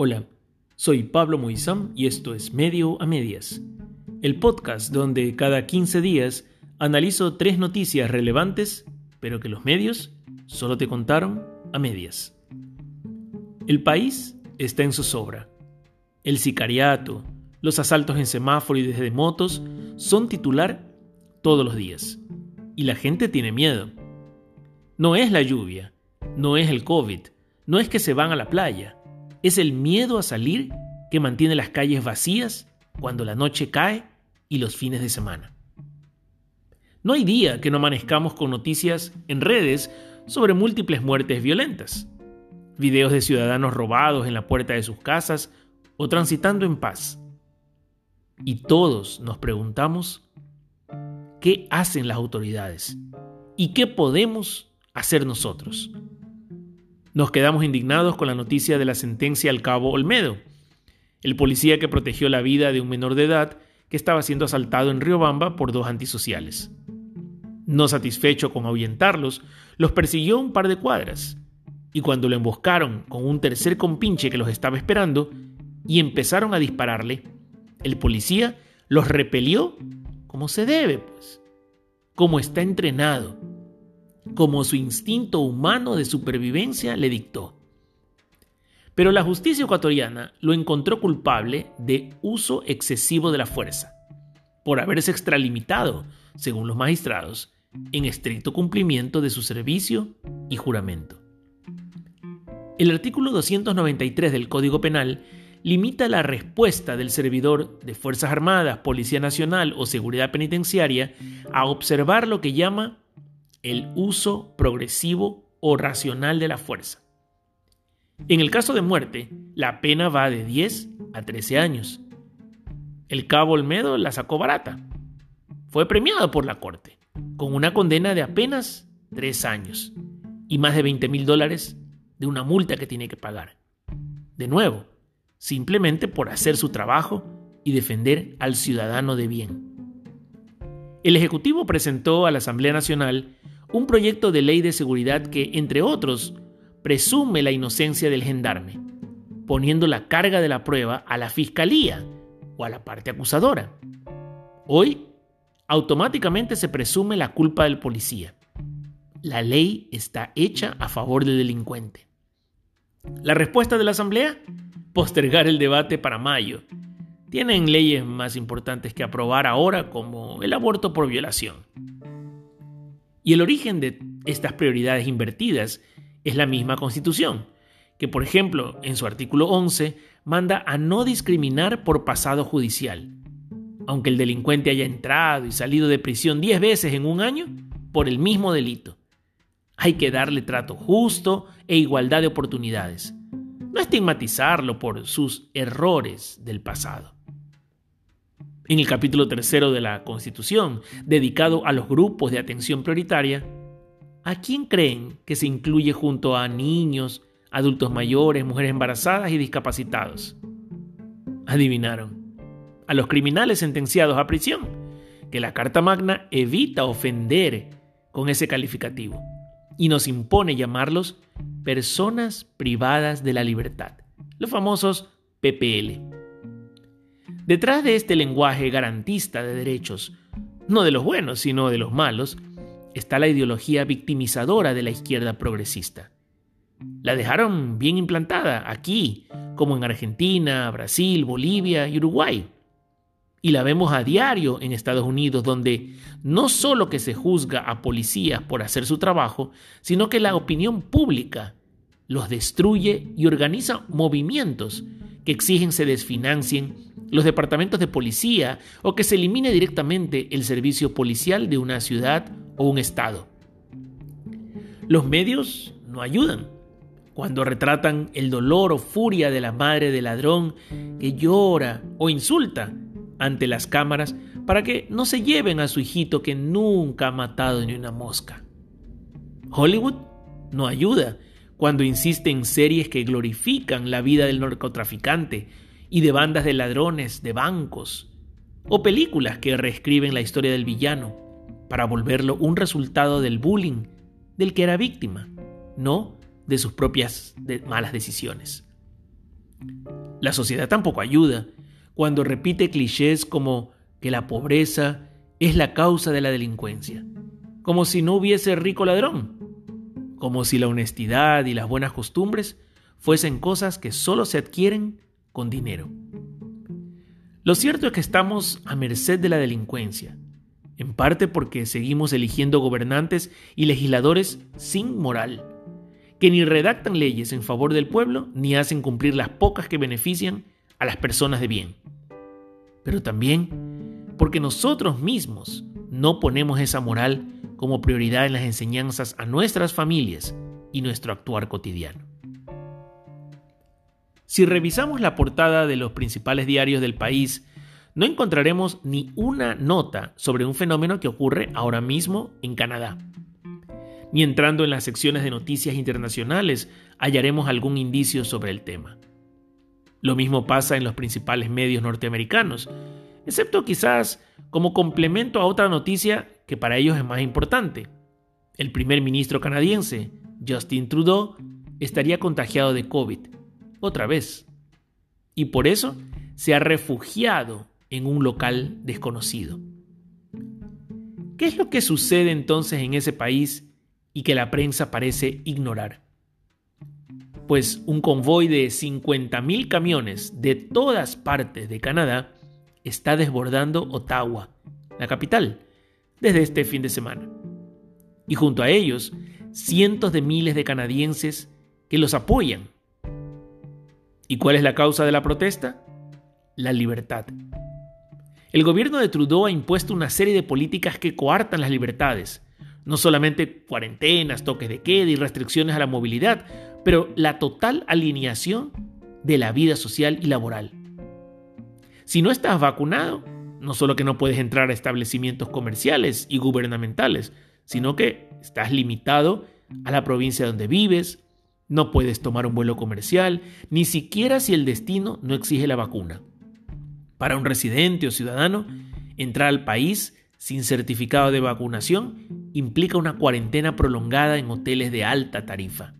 Hola, soy Pablo Moizam y esto es Medio a Medias, el podcast donde cada 15 días analizo tres noticias relevantes, pero que los medios solo te contaron a medias. El país está en zozobra. El sicariato, los asaltos en semáforo y desde motos son titular todos los días. Y la gente tiene miedo. No es la lluvia, no es el COVID, no es que se van a la playa es el miedo a salir que mantiene las calles vacías cuando la noche cae y los fines de semana. No hay día que no amanezcamos con noticias en redes sobre múltiples muertes violentas, videos de ciudadanos robados en la puerta de sus casas o transitando en paz. Y todos nos preguntamos, ¿qué hacen las autoridades? ¿Y qué podemos hacer nosotros? Nos quedamos indignados con la noticia de la sentencia al cabo Olmedo, el policía que protegió la vida de un menor de edad que estaba siendo asaltado en Riobamba por dos antisociales. No satisfecho con ahuyentarlos, los persiguió un par de cuadras, y cuando lo emboscaron con un tercer compinche que los estaba esperando, y empezaron a dispararle, el policía los repelió como se debe, pues, como está entrenado, como su instinto humano de supervivencia le dictó. Pero la justicia ecuatoriana lo encontró culpable de uso excesivo de la fuerza, por haberse extralimitado, según los magistrados, en estricto cumplimiento de su servicio y juramento. El artículo 293 del Código Penal limita la respuesta del servidor de Fuerzas Armadas, Policía Nacional o Seguridad Penitenciaria a observar lo que llama el uso progresivo o racional de la fuerza. En el caso de muerte, la pena va de 10 a 13 años. El cabo Olmedo la sacó barata. Fue premiado por la corte, con una condena de apenas 3 años y más de 20 mil dólares de una multa que tiene que pagar. De nuevo, simplemente por hacer su trabajo y defender al ciudadano de bien. El Ejecutivo presentó a la Asamblea Nacional un proyecto de ley de seguridad que, entre otros, presume la inocencia del gendarme, poniendo la carga de la prueba a la fiscalía o a la parte acusadora. Hoy, automáticamente se presume la culpa del policía. La ley está hecha a favor del delincuente. La respuesta de la Asamblea? Postergar el debate para mayo. Tienen leyes más importantes que aprobar ahora como el aborto por violación. Y el origen de estas prioridades invertidas es la misma Constitución, que por ejemplo en su artículo 11 manda a no discriminar por pasado judicial, aunque el delincuente haya entrado y salido de prisión 10 veces en un año por el mismo delito. Hay que darle trato justo e igualdad de oportunidades, no estigmatizarlo por sus errores del pasado en el capítulo tercero de la Constitución, dedicado a los grupos de atención prioritaria, ¿a quién creen que se incluye junto a niños, adultos mayores, mujeres embarazadas y discapacitados? Adivinaron. A los criminales sentenciados a prisión, que la Carta Magna evita ofender con ese calificativo y nos impone llamarlos personas privadas de la libertad, los famosos PPL. Detrás de este lenguaje garantista de derechos, no de los buenos, sino de los malos, está la ideología victimizadora de la izquierda progresista. La dejaron bien implantada aquí, como en Argentina, Brasil, Bolivia y Uruguay. Y la vemos a diario en Estados Unidos, donde no solo que se juzga a policías por hacer su trabajo, sino que la opinión pública los destruye y organiza movimientos que exigen se desfinancien los departamentos de policía o que se elimine directamente el servicio policial de una ciudad o un estado. Los medios no ayudan. Cuando retratan el dolor o furia de la madre del ladrón que llora o insulta ante las cámaras para que no se lleven a su hijito que nunca ha matado ni una mosca. Hollywood no ayuda cuando insiste en series que glorifican la vida del narcotraficante y de bandas de ladrones, de bancos, o películas que reescriben la historia del villano para volverlo un resultado del bullying del que era víctima, no de sus propias malas decisiones. La sociedad tampoco ayuda cuando repite clichés como que la pobreza es la causa de la delincuencia, como si no hubiese rico ladrón, como si la honestidad y las buenas costumbres fuesen cosas que solo se adquieren con dinero. Lo cierto es que estamos a merced de la delincuencia, en parte porque seguimos eligiendo gobernantes y legisladores sin moral, que ni redactan leyes en favor del pueblo ni hacen cumplir las pocas que benefician a las personas de bien. Pero también porque nosotros mismos no ponemos esa moral como prioridad en las enseñanzas a nuestras familias y nuestro actuar cotidiano. Si revisamos la portada de los principales diarios del país, no encontraremos ni una nota sobre un fenómeno que ocurre ahora mismo en Canadá. Ni entrando en las secciones de noticias internacionales hallaremos algún indicio sobre el tema. Lo mismo pasa en los principales medios norteamericanos, excepto quizás como complemento a otra noticia que para ellos es más importante. El primer ministro canadiense, Justin Trudeau, estaría contagiado de COVID otra vez. Y por eso se ha refugiado en un local desconocido. ¿Qué es lo que sucede entonces en ese país y que la prensa parece ignorar? Pues un convoy de 50.000 camiones de todas partes de Canadá está desbordando Ottawa, la capital, desde este fin de semana. Y junto a ellos, cientos de miles de canadienses que los apoyan ¿Y cuál es la causa de la protesta? La libertad. El gobierno de Trudeau ha impuesto una serie de políticas que coartan las libertades, no solamente cuarentenas, toques de queda y restricciones a la movilidad, pero la total alineación de la vida social y laboral. Si no estás vacunado, no solo que no puedes entrar a establecimientos comerciales y gubernamentales, sino que estás limitado a la provincia donde vives, no puedes tomar un vuelo comercial, ni siquiera si el destino no exige la vacuna. Para un residente o ciudadano, entrar al país sin certificado de vacunación implica una cuarentena prolongada en hoteles de alta tarifa.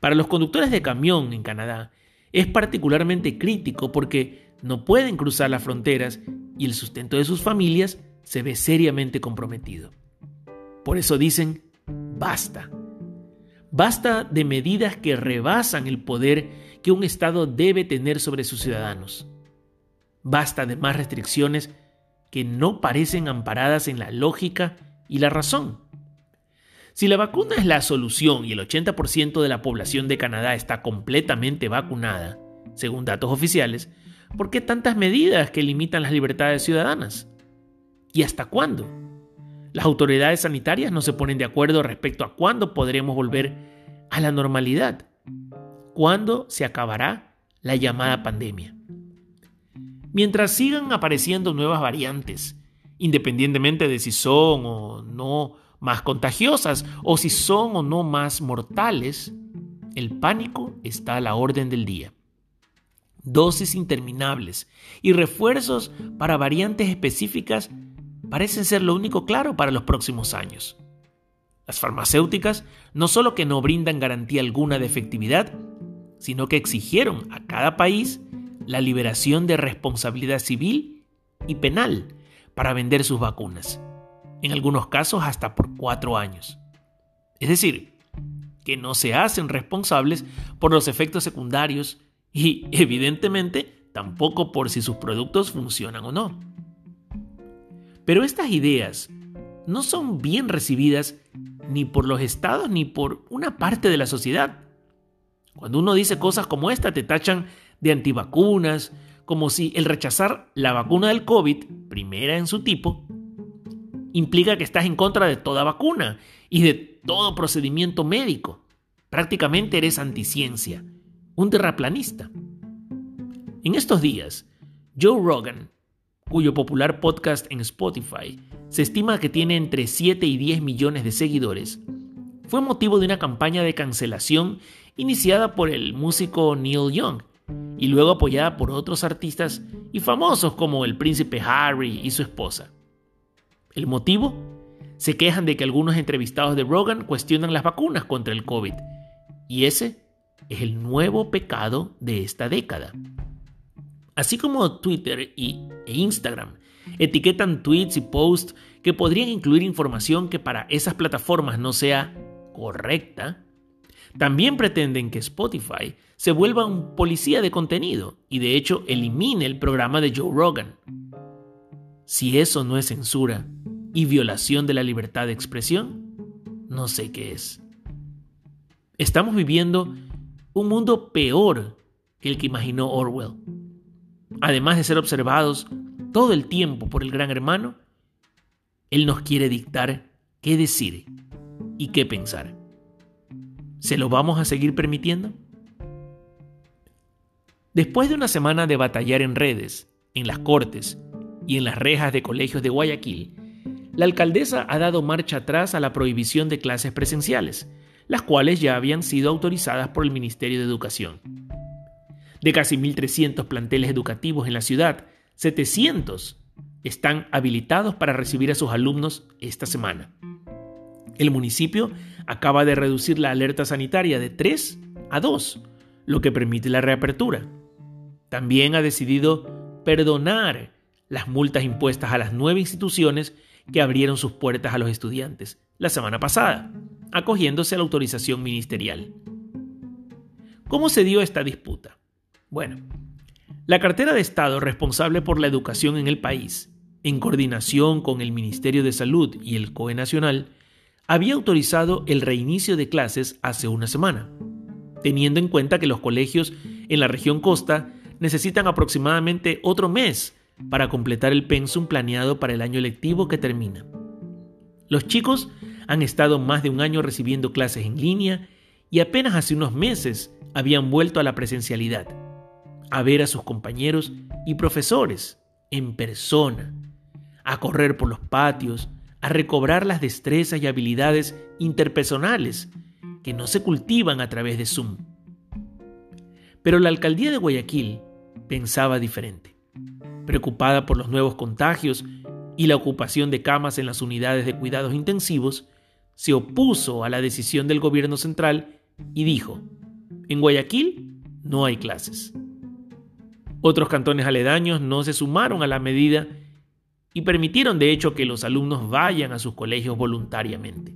Para los conductores de camión en Canadá es particularmente crítico porque no pueden cruzar las fronteras y el sustento de sus familias se ve seriamente comprometido. Por eso dicen, basta. Basta de medidas que rebasan el poder que un Estado debe tener sobre sus ciudadanos. Basta de más restricciones que no parecen amparadas en la lógica y la razón. Si la vacuna es la solución y el 80% de la población de Canadá está completamente vacunada, según datos oficiales, ¿por qué tantas medidas que limitan las libertades ciudadanas? ¿Y hasta cuándo? Las autoridades sanitarias no se ponen de acuerdo respecto a cuándo podremos volver a la normalidad. ¿Cuándo se acabará la llamada pandemia? Mientras sigan apareciendo nuevas variantes, independientemente de si son o no más contagiosas o si son o no más mortales, el pánico está a la orden del día. Dosis interminables y refuerzos para variantes específicas parecen ser lo único claro para los próximos años. Las farmacéuticas no solo que no brindan garantía alguna de efectividad, sino que exigieron a cada país la liberación de responsabilidad civil y penal para vender sus vacunas, en algunos casos hasta por cuatro años. Es decir, que no se hacen responsables por los efectos secundarios y, evidentemente, tampoco por si sus productos funcionan o no. Pero estas ideas no son bien recibidas ni por los estados ni por una parte de la sociedad. Cuando uno dice cosas como esta, te tachan de antivacunas, como si el rechazar la vacuna del COVID, primera en su tipo, implica que estás en contra de toda vacuna y de todo procedimiento médico. Prácticamente eres anticiencia, un terraplanista. En estos días, Joe Rogan cuyo popular podcast en Spotify se estima que tiene entre 7 y 10 millones de seguidores, fue motivo de una campaña de cancelación iniciada por el músico Neil Young y luego apoyada por otros artistas y famosos como el príncipe Harry y su esposa. ¿El motivo? Se quejan de que algunos entrevistados de Rogan cuestionan las vacunas contra el COVID y ese es el nuevo pecado de esta década. Así como Twitter y, e Instagram etiquetan tweets y posts que podrían incluir información que para esas plataformas no sea correcta, también pretenden que Spotify se vuelva un policía de contenido y de hecho elimine el programa de Joe Rogan. Si eso no es censura y violación de la libertad de expresión, no sé qué es. Estamos viviendo un mundo peor que el que imaginó Orwell. Además de ser observados todo el tiempo por el gran hermano, Él nos quiere dictar qué decir y qué pensar. ¿Se lo vamos a seguir permitiendo? Después de una semana de batallar en redes, en las cortes y en las rejas de colegios de Guayaquil, la alcaldesa ha dado marcha atrás a la prohibición de clases presenciales, las cuales ya habían sido autorizadas por el Ministerio de Educación. De casi 1.300 planteles educativos en la ciudad, 700 están habilitados para recibir a sus alumnos esta semana. El municipio acaba de reducir la alerta sanitaria de 3 a 2, lo que permite la reapertura. También ha decidido perdonar las multas impuestas a las nueve instituciones que abrieron sus puertas a los estudiantes la semana pasada, acogiéndose a la autorización ministerial. ¿Cómo se dio esta disputa? Bueno, la cartera de Estado responsable por la educación en el país, en coordinación con el Ministerio de Salud y el COE Nacional, había autorizado el reinicio de clases hace una semana, teniendo en cuenta que los colegios en la región costa necesitan aproximadamente otro mes para completar el pensum planeado para el año lectivo que termina. Los chicos han estado más de un año recibiendo clases en línea y apenas hace unos meses habían vuelto a la presencialidad, a ver a sus compañeros y profesores en persona, a correr por los patios, a recobrar las destrezas y habilidades interpersonales que no se cultivan a través de Zoom. Pero la alcaldía de Guayaquil pensaba diferente. Preocupada por los nuevos contagios y la ocupación de camas en las unidades de cuidados intensivos, se opuso a la decisión del gobierno central y dijo, en Guayaquil no hay clases. Otros cantones aledaños no se sumaron a la medida y permitieron de hecho que los alumnos vayan a sus colegios voluntariamente.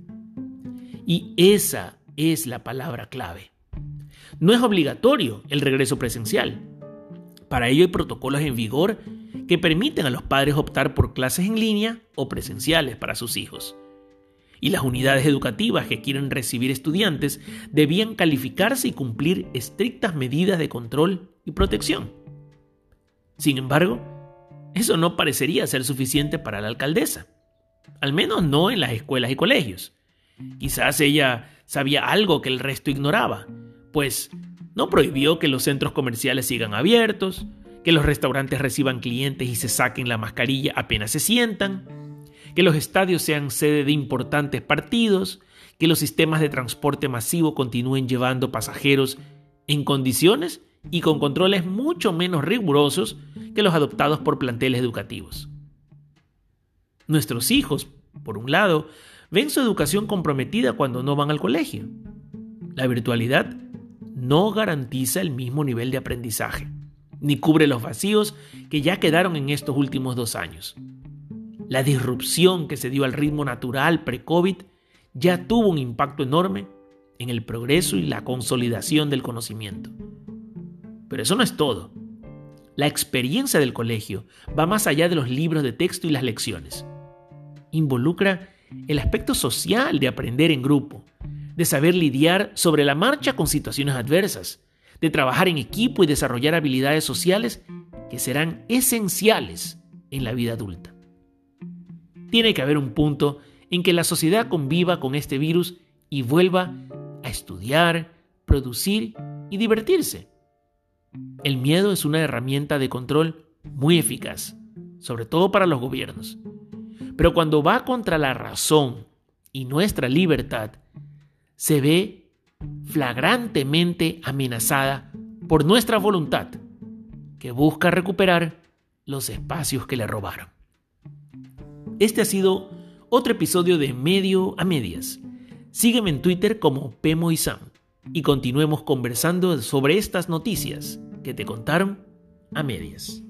Y esa es la palabra clave. No es obligatorio el regreso presencial. Para ello hay protocolos en vigor que permiten a los padres optar por clases en línea o presenciales para sus hijos. Y las unidades educativas que quieren recibir estudiantes debían calificarse y cumplir estrictas medidas de control y protección. Sin embargo, eso no parecería ser suficiente para la alcaldesa, al menos no en las escuelas y colegios. Quizás ella sabía algo que el resto ignoraba, pues no prohibió que los centros comerciales sigan abiertos, que los restaurantes reciban clientes y se saquen la mascarilla apenas se sientan, que los estadios sean sede de importantes partidos, que los sistemas de transporte masivo continúen llevando pasajeros en condiciones y con controles mucho menos rigurosos que los adoptados por planteles educativos. Nuestros hijos, por un lado, ven su educación comprometida cuando no van al colegio. La virtualidad no garantiza el mismo nivel de aprendizaje ni cubre los vacíos que ya quedaron en estos últimos dos años. La disrupción que se dio al ritmo natural pre-COVID ya tuvo un impacto enorme en el progreso y la consolidación del conocimiento. Pero eso no es todo. La experiencia del colegio va más allá de los libros de texto y las lecciones. Involucra el aspecto social de aprender en grupo, de saber lidiar sobre la marcha con situaciones adversas, de trabajar en equipo y desarrollar habilidades sociales que serán esenciales en la vida adulta. Tiene que haber un punto en que la sociedad conviva con este virus y vuelva a estudiar, producir y divertirse. El miedo es una herramienta de control muy eficaz, sobre todo para los gobiernos. Pero cuando va contra la razón y nuestra libertad, se ve flagrantemente amenazada por nuestra voluntad, que busca recuperar los espacios que le robaron. Este ha sido otro episodio de Medio a Medias. Sígueme en Twitter como Pemo y continuemos conversando sobre estas noticias que te contaron a medias.